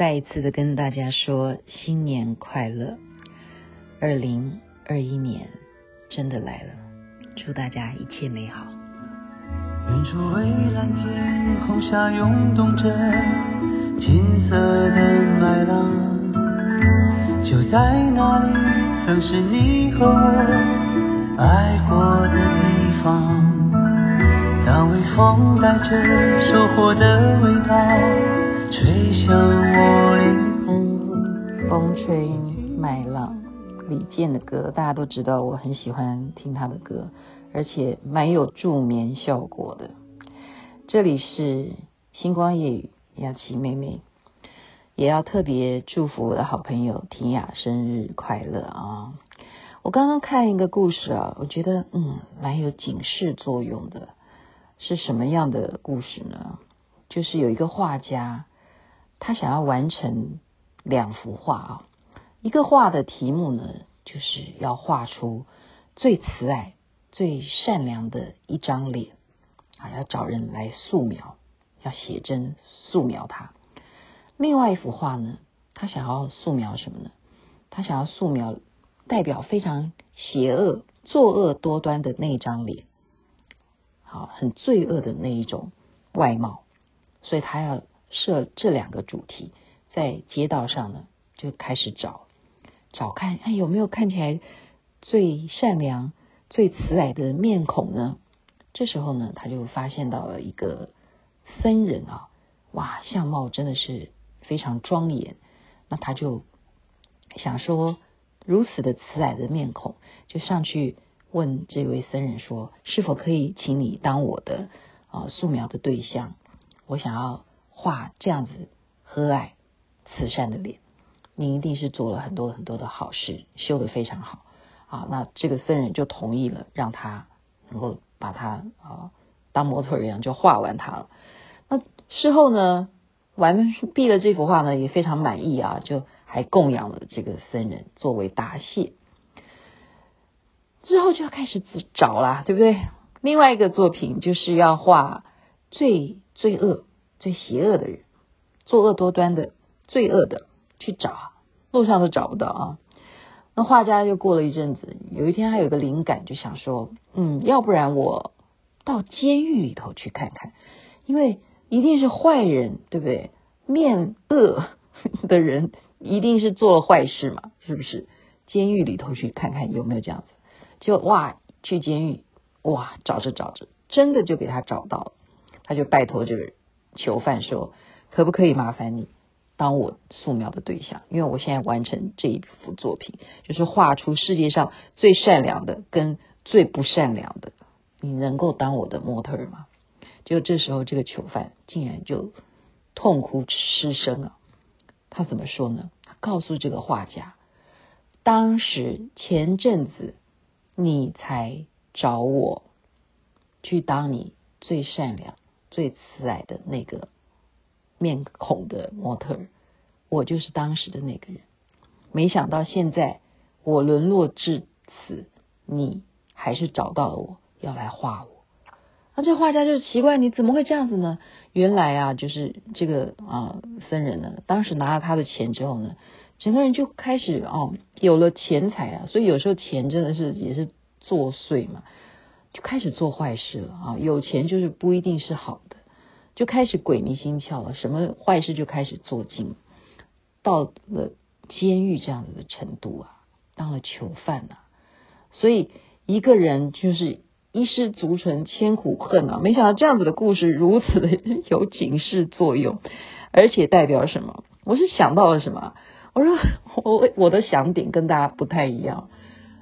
再一次的跟大家说新年快乐！二零二一年真的来了，祝大家一切美好。远处蔚蓝天空下涌动着金色的麦浪，就在那里曾是你和我爱过的地方。当微风带着收获的味道。吹向我灵魂，风吹麦浪，李健的歌大家都知道，我很喜欢听他的歌，而且蛮有助眠效果的。这里是星光夜语，雅琪妹妹也要特别祝福我的好朋友婷雅生日快乐啊！我刚刚看一个故事啊，我觉得嗯蛮有警示作用的，是什么样的故事呢？就是有一个画家。他想要完成两幅画啊，一个画的题目呢，就是要画出最慈爱、最善良的一张脸啊，要找人来素描，要写真素描它。另外一幅画呢，他想要素描什么呢？他想要素描代表非常邪恶、作恶多端的那张脸，好，很罪恶的那一种外貌，所以他要。设这两个主题，在街道上呢，就开始找找看，哎，有没有看起来最善良、最慈爱的面孔呢？这时候呢，他就发现到了一个僧人啊，哇，相貌真的是非常庄严。那他就想说，如此的慈爱的面孔，就上去问这位僧人说：“是否可以请你当我的啊素描的对象？我想要。”画这样子和蔼慈善的脸，你一定是做了很多很多的好事，修得非常好啊！那这个僧人就同意了，让他能够把他啊当模特一样就画完他了。那事后呢，完毕了这幅画呢，也非常满意啊，就还供养了这个僧人作为答谢。之后就要开始找啦，对不对？另外一个作品就是要画最罪恶。最邪恶的人，作恶多端的、罪恶的，去找，路上都找不到啊。那画家又过了一阵子，有一天他有个灵感，就想说：“嗯，要不然我到监狱里头去看看，因为一定是坏人，对不对？面恶 的人一定是做了坏事嘛，是不是？监狱里头去看看有没有这样子。就哇，去监狱，哇，找着找着，真的就给他找到了。他就拜托这个人。”囚犯说：“可不可以麻烦你当我素描的对象？因为我现在完成这一幅作品，就是画出世界上最善良的跟最不善良的。你能够当我的模特儿吗？”就这时候，这个囚犯竟然就痛哭失声啊！他怎么说呢？他告诉这个画家：“当时前阵子你才找我去当你最善良。”最慈爱的那个面孔的模特儿，我就是当时的那个人。没想到现在我沦落至此，你还是找到了我，要来画我。那这画家就奇怪，你怎么会这样子呢？原来啊，就是这个啊僧人呢，当时拿了他的钱之后呢，整个人就开始哦有了钱财啊，所以有时候钱真的是也是作祟嘛。就开始做坏事了啊！有钱就是不一定是好的，就开始鬼迷心窍了，什么坏事就开始做尽，到了监狱这样子的程度啊，当了囚犯啊。所以一个人就是一失足成千古恨啊！没想到这样子的故事如此的 有警示作用，而且代表什么？我是想到了什么？我说 我我的想点跟大家不太一样，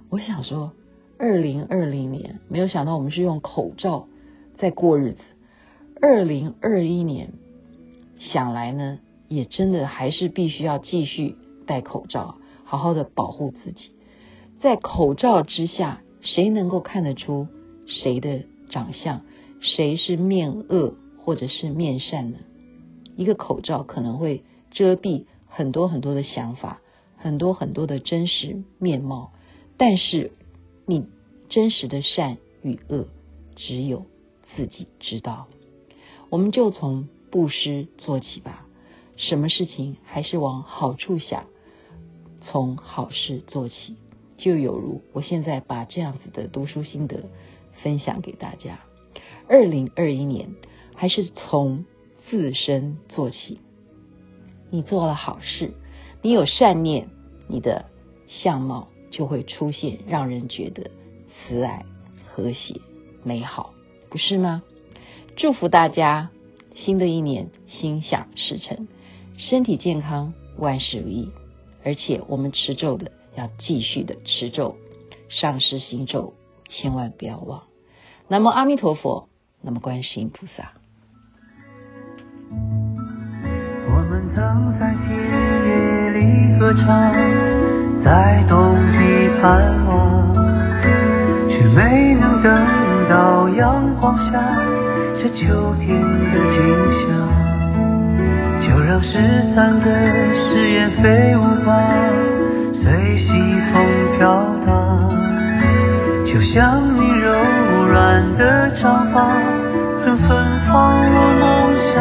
我想说。二零二零年，没有想到我们是用口罩在过日子。二零二一年，想来呢，也真的还是必须要继续戴口罩，好好的保护自己。在口罩之下，谁能够看得出谁的长相？谁是面恶或者是面善呢？一个口罩可能会遮蔽很多很多的想法，很多很多的真实面貌，但是。你真实的善与恶，只有自己知道。我们就从布施做起吧。什么事情还是往好处想，从好事做起，就有如我现在把这样子的读书心得分享给大家。二零二一年，还是从自身做起。你做了好事，你有善念，你的相貌就会出现，让人觉得慈爱、和谐、美好，不是吗？祝福大家，新的一年心想事成，身体健康，万事如意。而且我们持咒的要继续的持咒，上师行咒，千万不要忘。南无阿弥陀佛，南无观世音菩萨。我们曾在田野里歌唱，在冬季盼望，却没能等到阳光下这秋天的景象。就让失散的誓言飞舞吧，随西风飘荡，就像你柔软的长发曾芬芳我梦想。